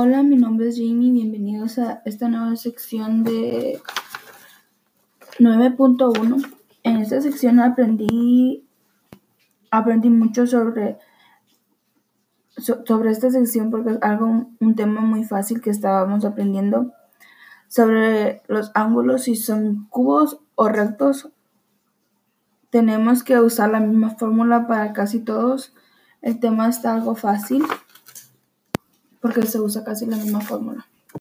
Hola, mi nombre es Jamie. Bienvenidos a esta nueva sección de 9.1. En esta sección aprendí aprendí mucho sobre sobre esta sección porque es algo un tema muy fácil que estábamos aprendiendo sobre los ángulos si son cubos o rectos. Tenemos que usar la misma fórmula para casi todos. El tema está algo fácil porque se usa casi la misma fórmula.